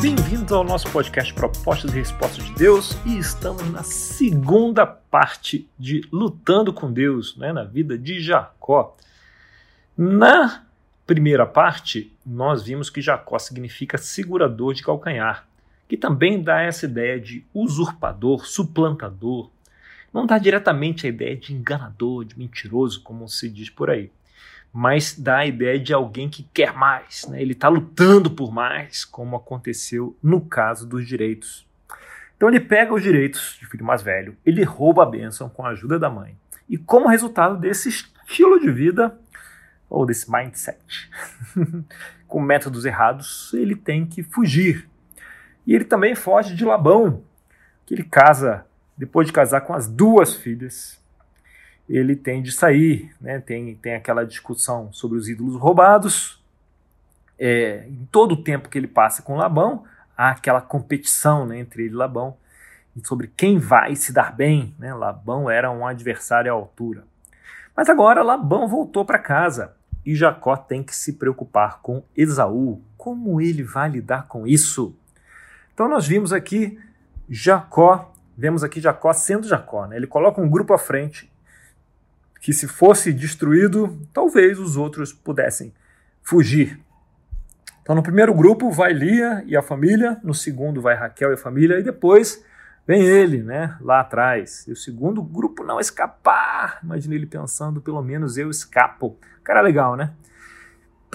Bem-vindos ao nosso podcast Propostas e Respostas de Deus e estamos na segunda parte de Lutando com Deus, né, na vida de Jacó. Na primeira parte, nós vimos que Jacó significa segurador de calcanhar, que também dá essa ideia de usurpador, suplantador. Não dá diretamente a ideia de enganador, de mentiroso, como se diz por aí mas dá a ideia de alguém que quer mais, né? ele está lutando por mais, como aconteceu no caso dos direitos. Então ele pega os direitos de filho mais velho, ele rouba a bênção com a ajuda da mãe. E como resultado desse estilo de vida, ou desse mindset, com métodos errados, ele tem que fugir. E ele também foge de Labão, que ele casa, depois de casar com as duas filhas, ele tem de sair, né? tem, tem aquela discussão sobre os ídolos roubados. É, em todo o tempo que ele passa com Labão, há aquela competição né, entre ele e Labão sobre quem vai se dar bem. Né? Labão era um adversário à altura. Mas agora Labão voltou para casa e Jacó tem que se preocupar com Esaú. Como ele vai lidar com isso? Então nós vimos aqui Jacó, vemos aqui Jacó sendo Jacó. Né? Ele coloca um grupo à frente que se fosse destruído, talvez os outros pudessem fugir. Então, no primeiro grupo vai Lia e a família, no segundo vai Raquel e a família, e depois vem ele, né, lá atrás. E o segundo grupo não escapar. Imagina ele pensando, pelo menos eu escapo. Cara, legal, né?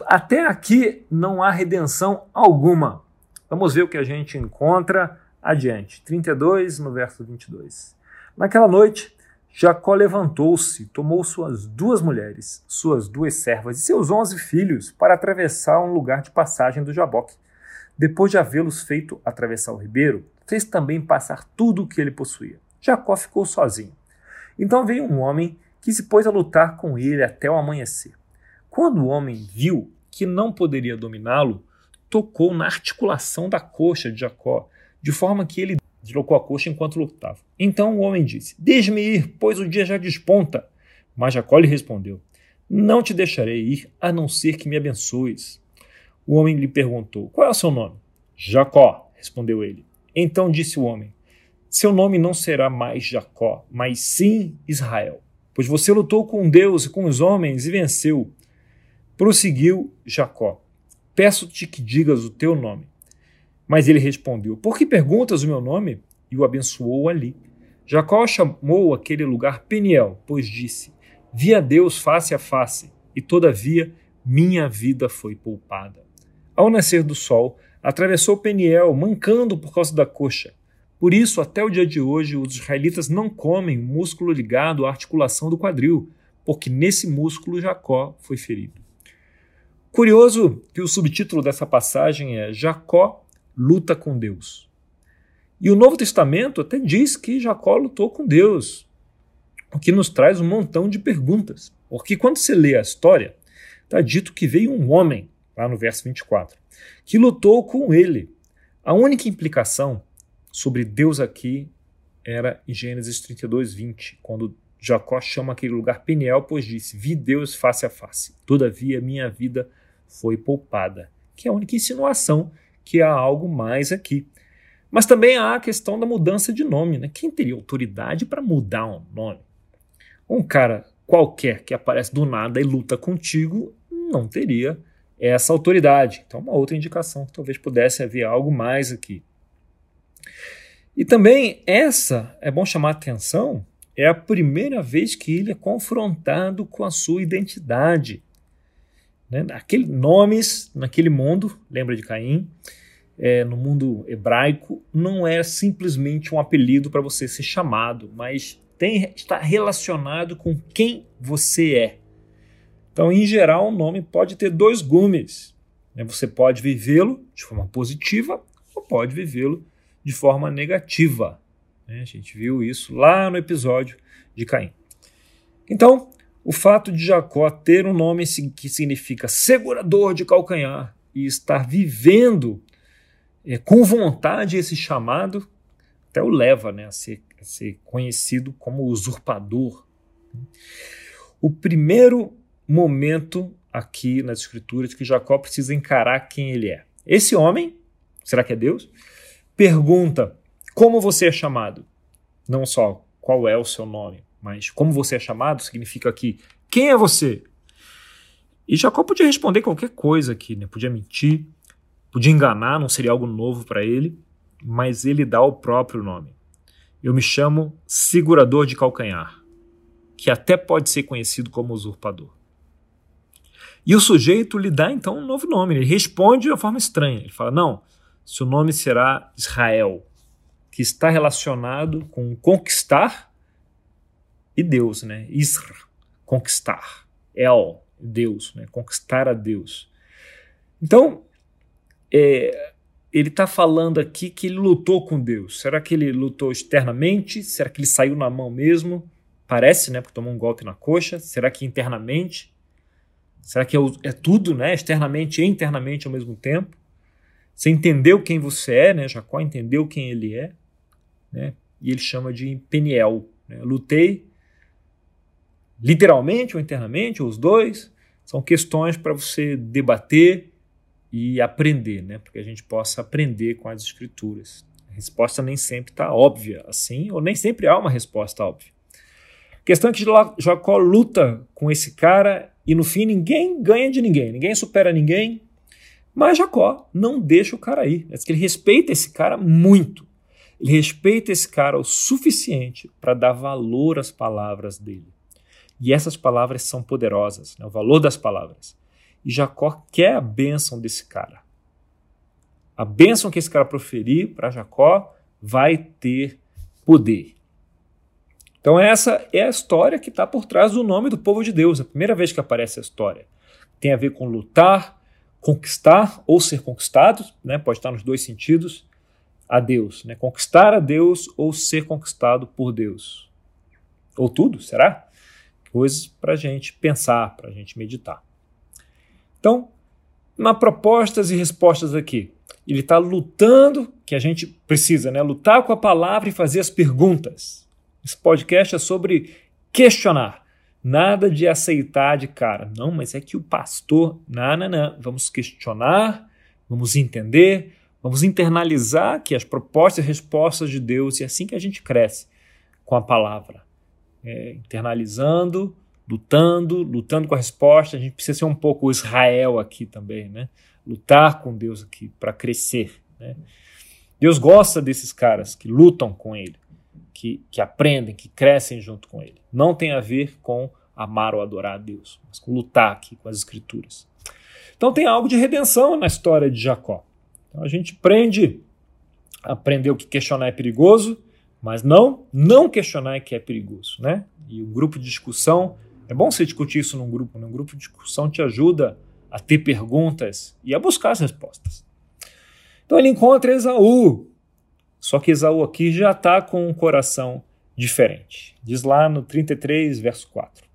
Até aqui não há redenção alguma. Vamos ver o que a gente encontra adiante. 32 no verso 22. Naquela noite, Jacó levantou-se, tomou suas duas mulheres, suas duas servas e seus onze filhos para atravessar um lugar de passagem do Jaboque. Depois de havê-los feito atravessar o ribeiro, fez também passar tudo o que ele possuía. Jacó ficou sozinho. Então veio um homem que se pôs a lutar com ele até o amanhecer. Quando o homem viu que não poderia dominá-lo, tocou na articulação da coxa de Jacó, de forma que ele deslocou a coxa enquanto lutava. Então o homem disse: Deixe-me ir, pois o dia já desponta. Mas Jacó lhe respondeu: Não te deixarei ir, a não ser que me abençoes. O homem lhe perguntou: Qual é o seu nome? Jacó, respondeu ele. Então disse o homem: Seu nome não será mais Jacó, mas sim Israel, pois você lutou com Deus e com os homens e venceu. Prosseguiu Jacó: Peço-te que digas o teu nome. Mas ele respondeu: Por que perguntas o meu nome? E o abençoou ali. Jacó chamou aquele lugar Peniel, pois disse: Vi a Deus face a face, e todavia minha vida foi poupada. Ao nascer do sol, atravessou Peniel, mancando por causa da coxa. Por isso, até o dia de hoje, os israelitas não comem o músculo ligado à articulação do quadril, porque nesse músculo Jacó foi ferido. Curioso que o subtítulo dessa passagem é Jacó luta com Deus. E o Novo Testamento até diz que Jacó lutou com Deus, o que nos traz um montão de perguntas. Porque quando você lê a história, está dito que veio um homem, lá no verso 24, que lutou com ele. A única implicação sobre Deus aqui era em Gênesis 32, 20, quando Jacó chama aquele lugar Peniel, pois disse: Vi Deus face a face, todavia minha vida foi poupada. Que é a única insinuação que há algo mais aqui. Mas também há a questão da mudança de nome. Né? Quem teria autoridade para mudar um nome? Um cara qualquer que aparece do nada e luta contigo não teria essa autoridade. Então, uma outra indicação que talvez pudesse haver algo mais aqui. E também essa, é bom chamar a atenção, é a primeira vez que ele é confrontado com a sua identidade. Né? Aquele, nomes naquele mundo, lembra de Caim, é, no mundo hebraico, não é simplesmente um apelido para você ser chamado, mas tem, está relacionado com quem você é. Então, em geral, o nome pode ter dois gumes. Né? Você pode vivê-lo de forma positiva ou pode vivê-lo de forma negativa. Né? A gente viu isso lá no episódio de Caim. Então, o fato de Jacó ter um nome que significa segurador de calcanhar e estar vivendo é, com vontade esse chamado, até o leva né, a, ser, a ser conhecido como usurpador. O primeiro momento aqui nas Escrituras que Jacó precisa encarar quem ele é. Esse homem, Será que é Deus? Pergunta: como você é chamado? Não só qual é o seu nome, mas como você é chamado significa que quem é você? E Jacó podia responder qualquer coisa aqui, né? Podia mentir, podia enganar, não seria algo novo para ele, mas ele dá o próprio nome. Eu me chamo segurador de calcanhar, que até pode ser conhecido como usurpador. E o sujeito lhe dá então um novo nome. Ele responde de uma forma estranha. Ele fala: Não, seu nome será Israel, que está relacionado com conquistar e Deus, né? Isra, conquistar. El, Deus, né? conquistar a Deus. Então, é, ele está falando aqui que ele lutou com Deus. Será que ele lutou externamente? Será que ele saiu na mão mesmo? Parece, né? Porque tomou um golpe na coxa. Será que internamente? Será que é, é tudo, né? Externamente e internamente ao mesmo tempo? Você entendeu quem você é, né? Jacó entendeu quem ele é, né? E ele chama de Peniel. Né? Lutei literalmente ou internamente, ou os dois. São questões para você debater e aprender, né? Porque a gente possa aprender com as escrituras. A resposta nem sempre está óbvia assim, ou nem sempre há uma resposta óbvia. A questão é que Jacó luta com esse cara e no fim ninguém ganha de ninguém, ninguém supera ninguém. Mas Jacó não deixa o cara ir. É que ele respeita esse cara muito. Ele respeita esse cara o suficiente para dar valor às palavras dele. E essas palavras são poderosas, né? o valor das palavras. E Jacó quer a bênção desse cara. A bênção que esse cara proferir para Jacó vai ter poder. Então, essa é a história que está por trás do nome do povo de Deus. É a primeira vez que aparece a história. Tem a ver com lutar, conquistar ou ser conquistado, né? pode estar nos dois sentidos, a Deus. Né? Conquistar a Deus ou ser conquistado por Deus. Ou tudo, será? Coisas para a gente pensar, para a gente meditar. Então, na propostas e respostas aqui, ele está lutando, que a gente precisa, né? Lutar com a palavra e fazer as perguntas. Esse podcast é sobre questionar. Nada de aceitar de cara. Não, mas é que o pastor. Não, não, não. Vamos questionar, vamos entender, vamos internalizar que as propostas e respostas de Deus, e é assim que a gente cresce com a palavra. É, internalizando, lutando, lutando com a resposta. A gente precisa ser um pouco Israel aqui também, né? Lutar com Deus aqui para crescer. Né? Deus gosta desses caras que lutam com Ele que, que aprendem, que crescem junto com ele. Não tem a ver com amar ou adorar a Deus, mas com lutar aqui com as Escrituras. Então tem algo de redenção na história de Jacó. Então a gente aprende, aprendeu que questionar é perigoso, mas não, não questionar é que é perigoso, né? E o grupo de discussão, é bom você discutir isso num grupo, né? Um grupo de discussão te ajuda a ter perguntas e a buscar as respostas. Então ele encontra Esaú, só que Esaú aqui já está com um coração diferente. Diz lá no 33, verso 4.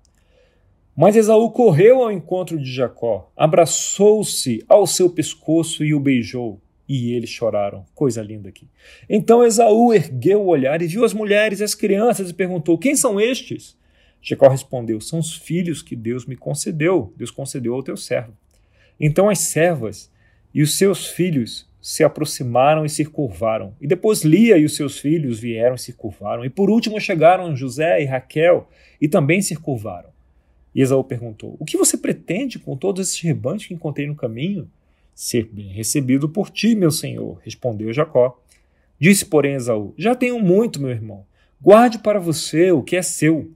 Mas Esaú correu ao encontro de Jacó, abraçou-se ao seu pescoço e o beijou. E eles choraram. Coisa linda aqui. Então Esaú ergueu o olhar e viu as mulheres e as crianças e perguntou: Quem são estes? Jacó respondeu: São os filhos que Deus me concedeu. Deus concedeu ao teu servo. Então as servas e os seus filhos se aproximaram e se curvaram. E depois Lia e os seus filhos vieram e se curvaram. E por último chegaram José e Raquel e também se curvaram. E Esaú perguntou: O que você pretende com todos esses rebanhos que encontrei no caminho? Ser bem recebido por ti, meu senhor, respondeu Jacó. Disse, porém, Esaú: Já tenho muito, meu irmão. Guarde para você o que é seu.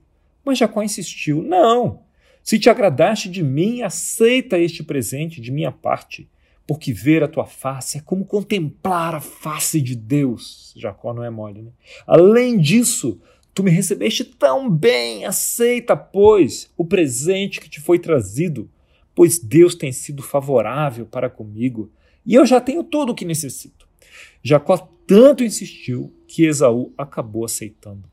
Mas Jacó insistiu: Não. Se te agradaste de mim, aceita este presente de minha parte porque ver a tua face é como contemplar a face de Deus. Jacó não é mole, né? Além disso, tu me recebeste tão bem, aceita, pois, o presente que te foi trazido, pois Deus tem sido favorável para comigo, e eu já tenho tudo o que necessito. Jacó tanto insistiu que Esaú acabou aceitando.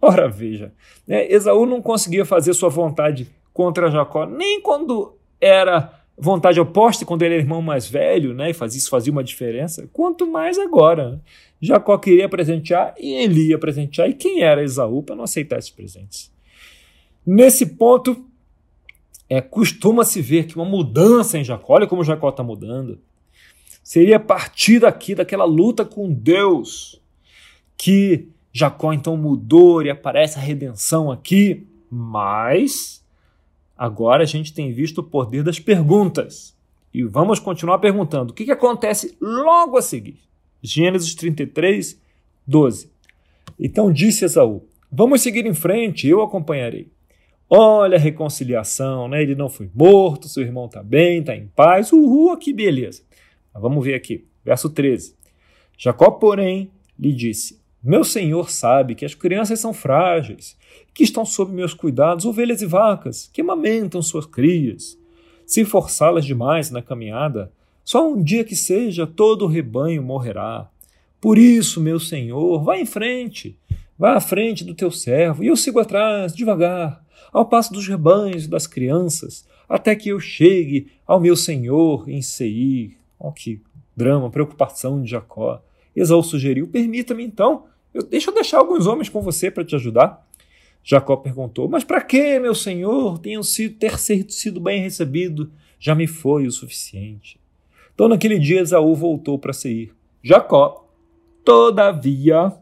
Ora, veja, né? Esaú não conseguia fazer sua vontade contra Jacó, nem quando era vontade oposta quando ele era irmão mais velho, né, e fazia, isso fazia uma diferença, quanto mais agora. Né? Jacó queria presentear e ele ia presentear, e quem era Esaú para não aceitar esses presentes? Nesse ponto, é, costuma-se ver que uma mudança em Jacó, olha como Jacó está mudando. Seria partir daqui, daquela luta com Deus, que Jacó então mudou e aparece a redenção aqui. Mas agora a gente tem visto o poder das perguntas. E vamos continuar perguntando: o que, que acontece logo a seguir? Gênesis 33, 12. Então disse Esaú: Vamos seguir em frente, eu acompanharei. Olha a reconciliação, né? Ele não foi morto, seu irmão está bem, está em paz. Uhul, que beleza. Mas vamos ver aqui, verso 13. Jacó, porém, lhe disse: Meu senhor sabe que as crianças são frágeis, que estão sob meus cuidados ovelhas e vacas, que amamentam suas crias. Se forçá-las demais na caminhada, só um dia que seja, todo o rebanho morrerá. Por isso, meu senhor, vá em frente, vá à frente do teu servo, e eu sigo atrás, devagar, ao passo dos rebanhos e das crianças, até que eu chegue ao meu senhor em Seir. Oh, que drama, preocupação de Jacó. Esaú sugeriu: Permita-me então, eu, deixa eu deixar alguns homens com você para te ajudar. Jacó perguntou: Mas para que, meu senhor? Tenho sido, ter sido bem recebido já me foi o suficiente. Então, naquele dia, Esaú voltou para Seir. Jacó, todavia,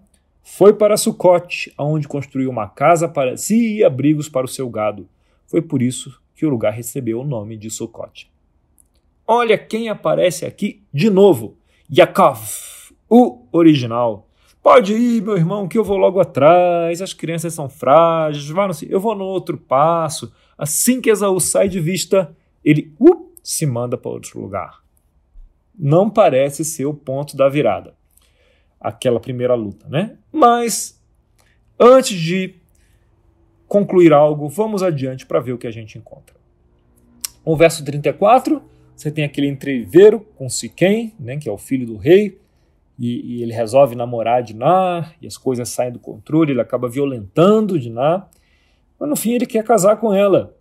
foi para Sucote, onde construiu uma casa para si e abrigos para o seu gado. Foi por isso que o lugar recebeu o nome de Sucote. Olha quem aparece aqui de novo: Yaakov, o original. Pode ir, meu irmão, que eu vou logo atrás. As crianças são frágeis. Eu vou no outro passo. Assim que Esaú sai de vista, ele uh, se manda para outro lugar. Não parece ser o ponto da virada. Aquela primeira luta, né? Mas, antes de concluir algo, vamos adiante para ver o que a gente encontra. O verso 34, você tem aquele entreveiro com Siquém, né, que é o filho do rei, e, e ele resolve namorar Diná, e as coisas saem do controle, ele acaba violentando Diná, mas no fim ele quer casar com ela.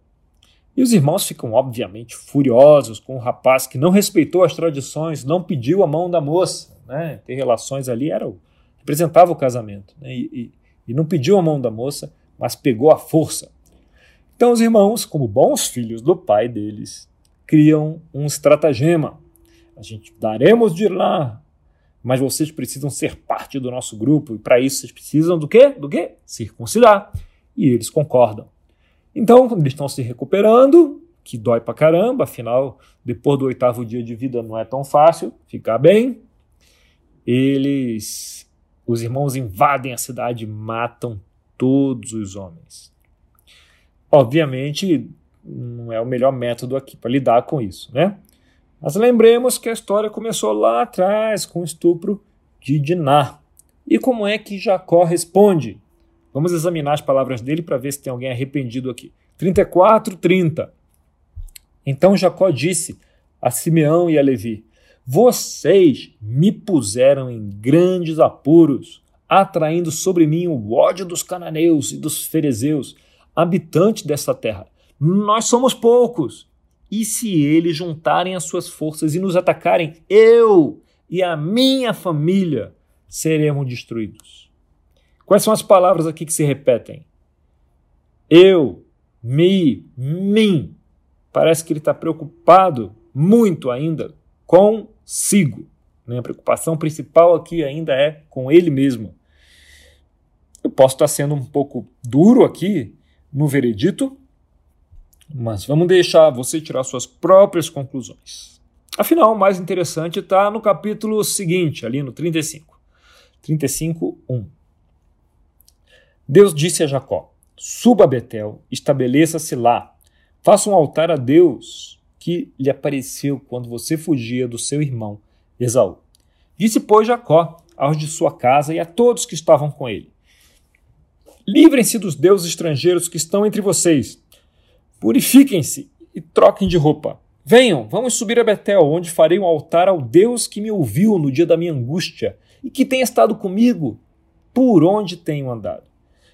E os irmãos ficam obviamente furiosos com o rapaz que não respeitou as tradições, não pediu a mão da moça, né? Ter relações ali era o, representava o casamento, né? e, e, e não pediu a mão da moça, mas pegou a força. Então os irmãos, como bons filhos do pai deles, criam um estratagema. A gente daremos de lá mas vocês precisam ser parte do nosso grupo e para isso vocês precisam do quê? Do quê? Circuncidar. E eles concordam. Então, eles estão se recuperando, que dói pra caramba, afinal, depois do oitavo dia de vida não é tão fácil ficar bem, eles, os irmãos invadem a cidade e matam todos os homens. Obviamente, não é o melhor método aqui para lidar com isso, né? Mas lembremos que a história começou lá atrás com o estupro de Diná. E como é que Jacó responde? Vamos examinar as palavras dele para ver se tem alguém arrependido aqui. 34, 30. Então Jacó disse a Simeão e a Levi: Vocês me puseram em grandes apuros, atraindo sobre mim o ódio dos cananeus e dos ferezeus, habitantes dessa terra. Nós somos poucos e se eles juntarem as suas forças e nos atacarem, eu e a minha família seremos destruídos. Quais são as palavras aqui que se repetem? Eu, me, mim. Parece que ele está preocupado muito ainda consigo. Né? A preocupação principal aqui ainda é com ele mesmo. Eu posso estar sendo um pouco duro aqui no veredito, mas vamos deixar você tirar suas próprias conclusões. Afinal, o mais interessante está no capítulo seguinte, ali no 35. 35, 1. Deus disse a Jacó: Suba a Betel, estabeleça-se lá, faça um altar a Deus que lhe apareceu quando você fugia do seu irmão Esaú. Disse, pois, Jacó aos de sua casa e a todos que estavam com ele: Livrem-se dos deuses estrangeiros que estão entre vocês Purifiquem-se e troquem de roupa. Venham, vamos subir a Betel, onde farei um altar ao Deus que me ouviu no dia da minha angústia e que tem estado comigo por onde tenho andado.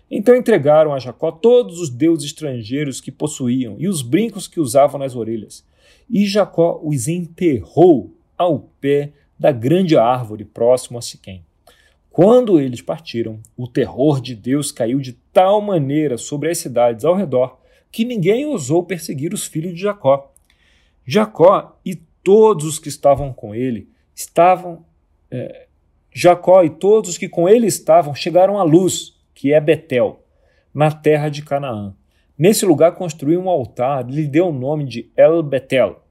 Então entregaram a Jacó todos os deuses estrangeiros que possuíam e os brincos que usavam nas orelhas. E Jacó os enterrou ao pé da grande árvore próximo a Siquém. Quando eles partiram, o terror de Deus caiu de tal maneira sobre as cidades ao redor que ninguém ousou perseguir os filhos de Jacó. Jacó e todos os que estavam com ele estavam é, Jacó e todos os que com ele estavam chegaram à luz, que é Betel, na terra de Canaã. Nesse lugar construiu um altar, lhe deu o nome de El Betel,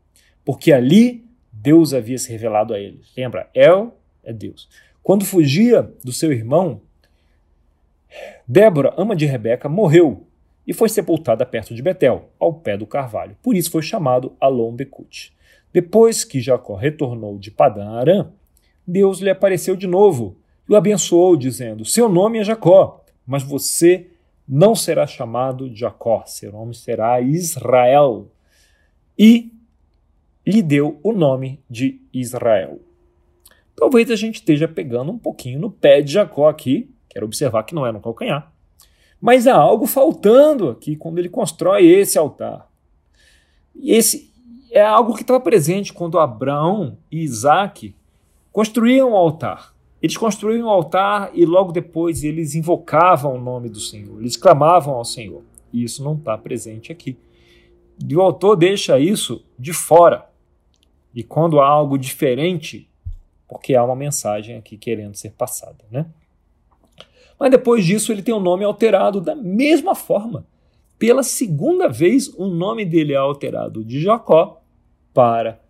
porque ali Deus havia se revelado a ele. Lembra, El é Deus. Quando fugia do seu irmão, Débora, ama de Rebeca, morreu e foi sepultada perto de Betel, ao pé do carvalho. Por isso foi chamado Alon Becute. Depois que Jacó retornou de Padã Arã, Deus lhe apareceu de novo e o abençoou, dizendo: Seu nome é Jacó, mas você não será chamado Jacó, seu nome será Israel. E lhe deu o nome de Israel. Talvez a gente esteja pegando um pouquinho no pé de Jacó aqui, quero observar que não é no calcanhar, mas há algo faltando aqui quando ele constrói esse altar. E esse é algo que estava presente quando Abraão e Isaac construíam o altar. Eles construíam o altar e logo depois eles invocavam o nome do Senhor, eles clamavam ao Senhor. E isso não está presente aqui. E o autor deixa isso de fora. E quando há algo diferente, porque há uma mensagem aqui querendo ser passada, né? Mas depois disso ele tem o nome alterado da mesma forma. Pela segunda vez, o nome dele é alterado de Jacó para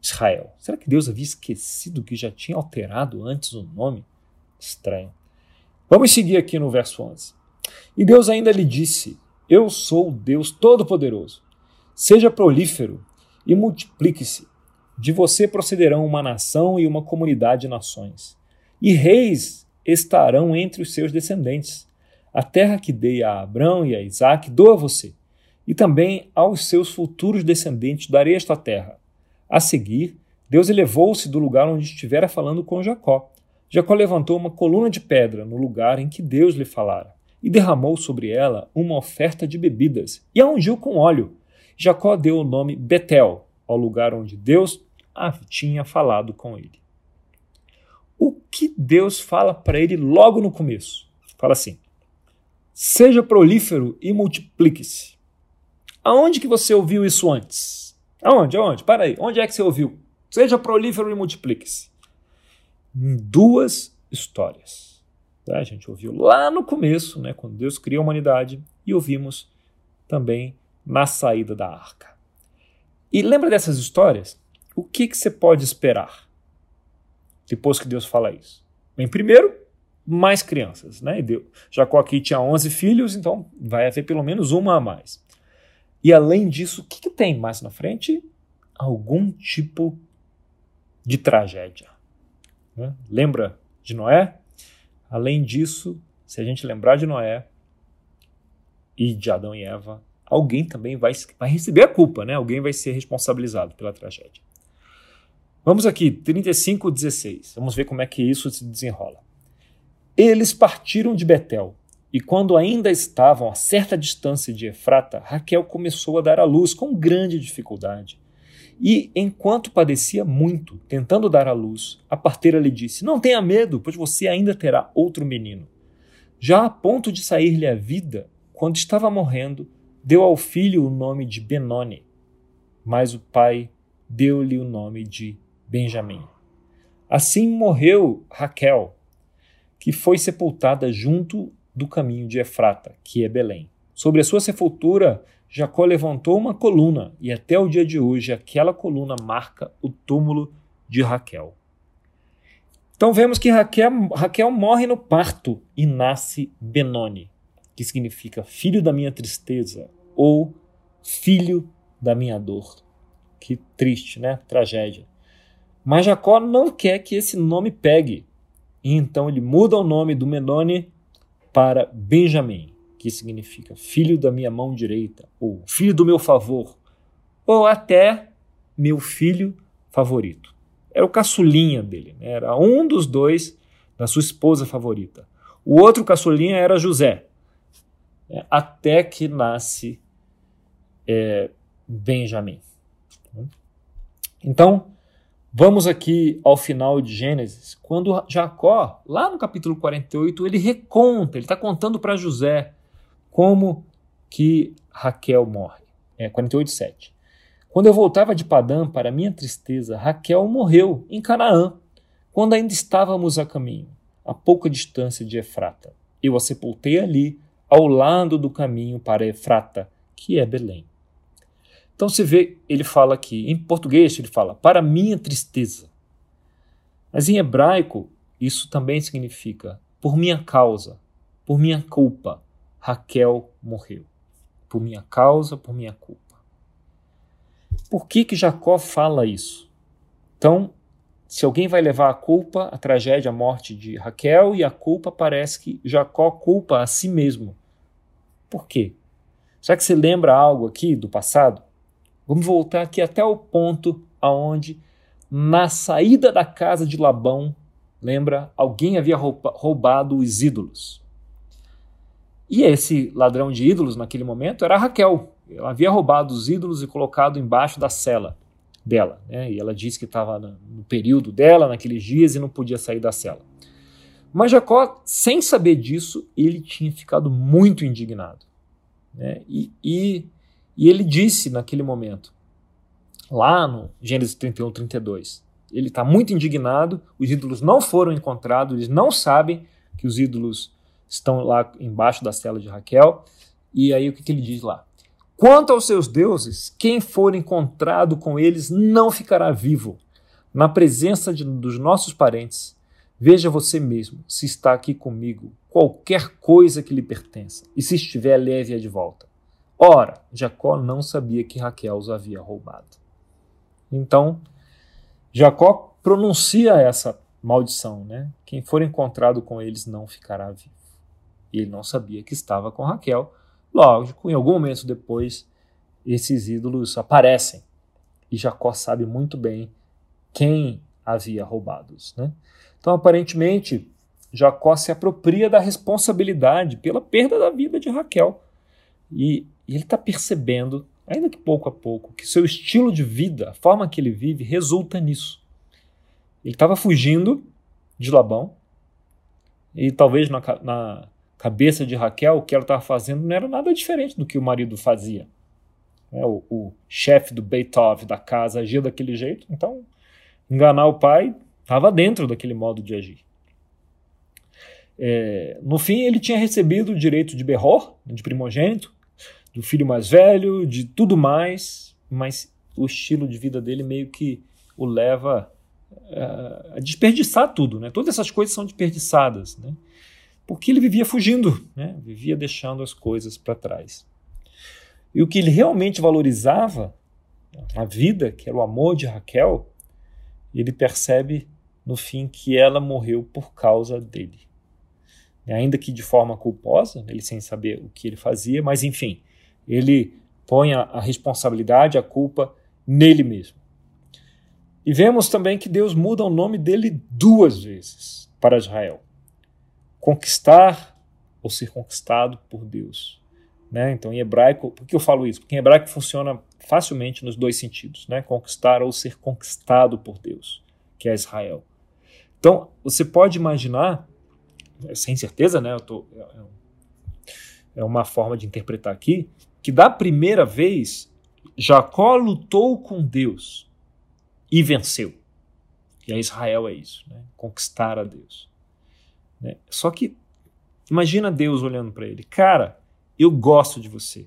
Israel. Será que Deus havia esquecido que já tinha alterado antes o nome? Estranho. Vamos seguir aqui no verso 11. E Deus ainda lhe disse: Eu sou o Deus Todo-Poderoso. Seja prolífero e multiplique-se. De você procederão uma nação e uma comunidade de nações. E reis estarão entre os seus descendentes. A terra que dei a Abraão e a Isaac dou a você. E também aos seus futuros descendentes darei esta terra a seguir, Deus elevou-se do lugar onde estivera falando com Jacó. Jacó levantou uma coluna de pedra no lugar em que Deus lhe falara, e derramou sobre ela uma oferta de bebidas, e a ungiu com óleo. Jacó deu o nome Betel, ao lugar onde Deus tinha falado com ele. O que Deus fala para ele logo no começo? Fala assim: Seja prolífero e multiplique-se. Aonde que você ouviu isso antes? Aonde? Aonde? Para aí. Onde é que você ouviu? Seja prolífero e multiplique-se. Em duas histórias. Tá? A gente ouviu lá no começo, né, quando Deus cria a humanidade, e ouvimos também na saída da arca. E lembra dessas histórias? O que, que você pode esperar depois que Deus fala isso? Bem, primeiro, mais crianças. Né? Deus, Jacó aqui tinha 11 filhos, então vai haver pelo menos uma a mais. E além disso, o que, que tem mais na frente? Algum tipo de tragédia. Né? Lembra de Noé? Além disso, se a gente lembrar de Noé e de Adão e Eva, alguém também vai, vai receber a culpa, né? Alguém vai ser responsabilizado pela tragédia. Vamos aqui, 35, 16. Vamos ver como é que isso se desenrola. Eles partiram de Betel e quando ainda estavam a certa distância de Efrata, Raquel começou a dar à luz com grande dificuldade. E, enquanto padecia muito, tentando dar à luz, a parteira lhe disse: Não tenha medo, pois você ainda terá outro menino. Já a ponto de sair-lhe a vida, quando estava morrendo, deu ao filho o nome de Benoni, mas o pai deu-lhe o nome de Benjamim. Assim morreu Raquel, que foi sepultada junto do caminho de Efrata, que é Belém. Sobre a sua sepultura, Jacó levantou uma coluna, e até o dia de hoje aquela coluna marca o túmulo de Raquel. Então vemos que Raquel, Raquel morre no parto e nasce Benoni, que significa filho da minha tristeza ou filho da minha dor. Que triste, né? Tragédia. Mas Jacó não quer que esse nome pegue. E então ele muda o nome do Benoni para Benjamim, que significa filho da minha mão direita, ou filho do meu favor, ou até meu filho favorito. Era o caçulinha dele, né? era um dos dois da sua esposa favorita. O outro caçulinha era José, né? até que nasce é, Benjamim. Então, Vamos aqui ao final de Gênesis, quando Jacó, lá no capítulo 48, ele reconta, ele está contando para José como que Raquel morre. É 48, 7. Quando eu voltava de Padã, para minha tristeza, Raquel morreu em Canaã, quando ainda estávamos a caminho, a pouca distância de Efrata. Eu a sepultei ali, ao lado do caminho para Efrata, que é Belém. Então se vê, ele fala aqui, em português ele fala, para minha tristeza. Mas em hebraico, isso também significa, por minha causa, por minha culpa, Raquel morreu. Por minha causa, por minha culpa. Por que, que Jacó fala isso? Então, se alguém vai levar a culpa, a tragédia, a morte de Raquel, e a culpa parece que Jacó culpa a si mesmo. Por quê? Será que você lembra algo aqui do passado? Vamos voltar aqui até o ponto aonde, na saída da casa de Labão, lembra, alguém havia roubado os ídolos. E esse ladrão de ídolos, naquele momento, era Raquel. Ela havia roubado os ídolos e colocado embaixo da cela dela. Né? E ela disse que estava no período dela, naqueles dias, e não podia sair da cela. Mas Jacó, sem saber disso, ele tinha ficado muito indignado. Né? E, e, e ele disse naquele momento, lá no Gênesis 31, 32, ele está muito indignado, os ídolos não foram encontrados, eles não sabem que os ídolos estão lá embaixo da cela de Raquel. E aí o que, que ele diz lá? Quanto aos seus deuses, quem for encontrado com eles não ficará vivo. Na presença de, dos nossos parentes, veja você mesmo se está aqui comigo qualquer coisa que lhe pertença, e se estiver, leve-a de volta. Ora, Jacó não sabia que Raquel os havia roubado. Então, Jacó pronuncia essa maldição, né? Quem for encontrado com eles não ficará vivo. E ele não sabia que estava com Raquel. Lógico, em algum momento depois, esses ídolos aparecem. E Jacó sabe muito bem quem havia roubado-os. Né? Então, aparentemente, Jacó se apropria da responsabilidade pela perda da vida de Raquel. E, e ele está percebendo, ainda que pouco a pouco, que seu estilo de vida, a forma que ele vive, resulta nisso. Ele estava fugindo de Labão, e talvez na, na, cabeça de Raquel, o que ela estava fazendo não era nada diferente do que o marido fazia. É, o, o chefe do Beethoven da casa agia daquele jeito, então enganar o pai estava dentro daquele modo de agir. É, no fim, ele tinha recebido o direito de Berror, de primogênito, do filho mais velho, de tudo mais, mas o estilo de vida dele meio que o leva uh, a desperdiçar tudo. Né? Todas essas coisas são desperdiçadas. Né? porque ele vivia fugindo, né? vivia deixando as coisas para trás. E o que ele realmente valorizava, a vida, que era o amor de Raquel, ele percebe no fim que ela morreu por causa dele. Ainda que de forma culposa, ele sem saber o que ele fazia, mas enfim, ele põe a, a responsabilidade, a culpa nele mesmo. E vemos também que Deus muda o nome dele duas vezes para Israel conquistar ou ser conquistado por Deus. Né? Então, em hebraico, por que eu falo isso? Porque em hebraico funciona facilmente nos dois sentidos, né? conquistar ou ser conquistado por Deus, que é Israel. Então, você pode imaginar, sem certeza, né? Tô, é, é, é uma forma de interpretar aqui, que da primeira vez Jacó lutou com Deus e venceu. E a Israel é isso, né? conquistar a Deus. Né? Só que imagina Deus olhando para ele, cara, eu gosto de você.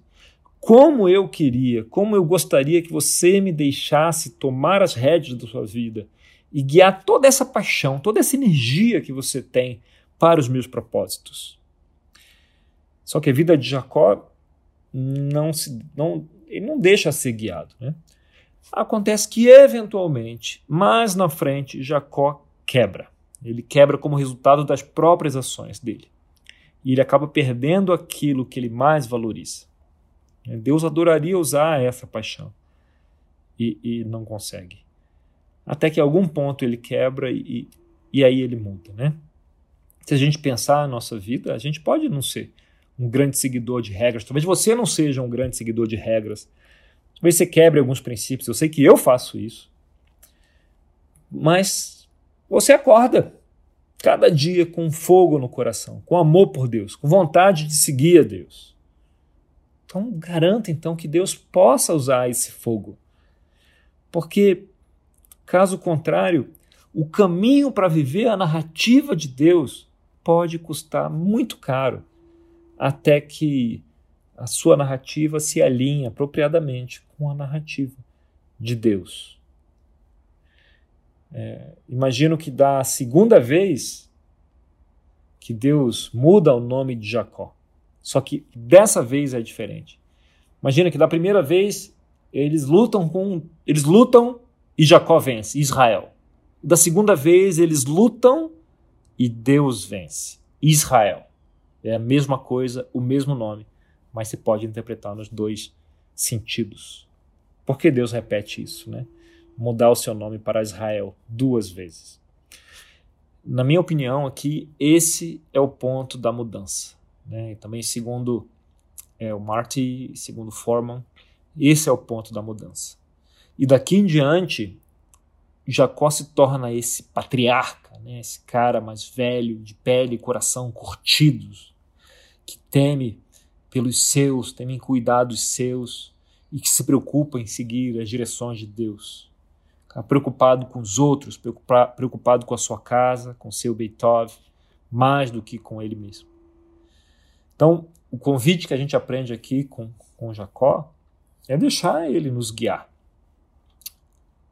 Como eu queria, como eu gostaria que você me deixasse tomar as rédeas da sua vida e guiar toda essa paixão, toda essa energia que você tem para os meus propósitos. Só que a vida de Jacó não se não ele não deixa ser guiado, né? Acontece que eventualmente, mais na frente, Jacó quebra. Ele quebra como resultado das próprias ações dele. E ele acaba perdendo aquilo que ele mais valoriza. Deus adoraria usar essa paixão e, e não consegue. Até que a algum ponto ele quebra e, e aí ele muda. Né? Se a gente pensar na nossa vida, a gente pode não ser um grande seguidor de regras. Talvez você não seja um grande seguidor de regras. Talvez você quebre alguns princípios. Eu sei que eu faço isso. Mas você acorda cada dia com fogo no coração, com amor por Deus, com vontade de seguir a Deus. Então, garanta então que Deus possa usar esse fogo Porque, caso contrário, o caminho para viver a narrativa de Deus pode custar muito caro, até que a sua narrativa se alinhe apropriadamente com a narrativa de Deus. É, imagino que da segunda vez que Deus muda o nome de Jacó. Só que dessa vez é diferente. Imagina que da primeira vez eles lutam com eles lutam e Jacó vence, Israel. Da segunda vez eles lutam e Deus vence, Israel. É a mesma coisa, o mesmo nome, mas se pode interpretar nos dois sentidos. Por que Deus repete isso, né? Mudar o seu nome para Israel duas vezes. Na minha opinião, aqui, esse é o ponto da mudança. Né? E também, segundo é, o Marty, segundo Forman, esse é o ponto da mudança. E daqui em diante, Jacó se torna esse patriarca, né? esse cara mais velho, de pele e coração curtidos, teme pelos seus, teme em cuidar dos seus e que se preocupa em seguir as direções de Deus. Preocupado com os outros, preocupado com a sua casa, com seu Beethoven, mais do que com ele mesmo. Então, o convite que a gente aprende aqui com, com Jacó é deixar ele nos guiar.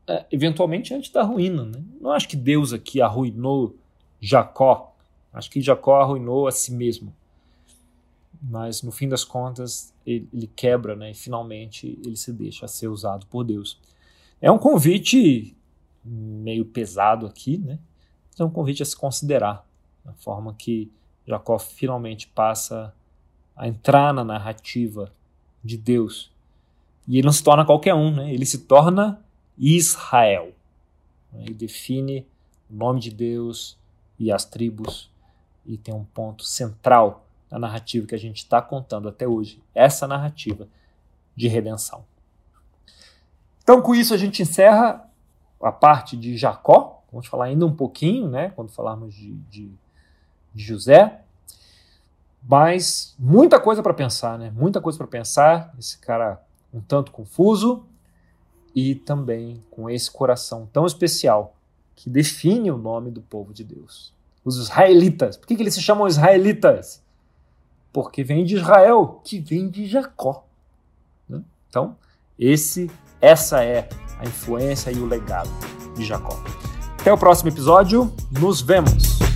É, eventualmente antes da ruína. Né? Não acho que Deus aqui arruinou Jacó. Acho que Jacó arruinou a si mesmo. Mas no fim das contas, ele, ele quebra né? e finalmente ele se deixa ser usado por Deus. É um convite meio pesado aqui, né? é um convite a se considerar. A forma que Jacó finalmente passa a entrar na narrativa de Deus. E ele não se torna qualquer um, né? ele se torna Israel. Ele define o nome de Deus e as tribos e tem um ponto central na narrativa que a gente está contando até hoje, essa narrativa de redenção. Então, com isso, a gente encerra a parte de Jacó. Vamos falar ainda um pouquinho, né, quando falarmos de, de, de José. Mas muita coisa para pensar, né? Muita coisa para pensar. Esse cara um tanto confuso, e também com esse coração tão especial que define o nome do povo de Deus. Os israelitas. Por que, que eles se chamam israelitas? Porque vem de Israel, que vem de Jacó. Né? Então, esse, essa é a influência e o legado de Jacó. Até o próximo episódio. Nos vemos!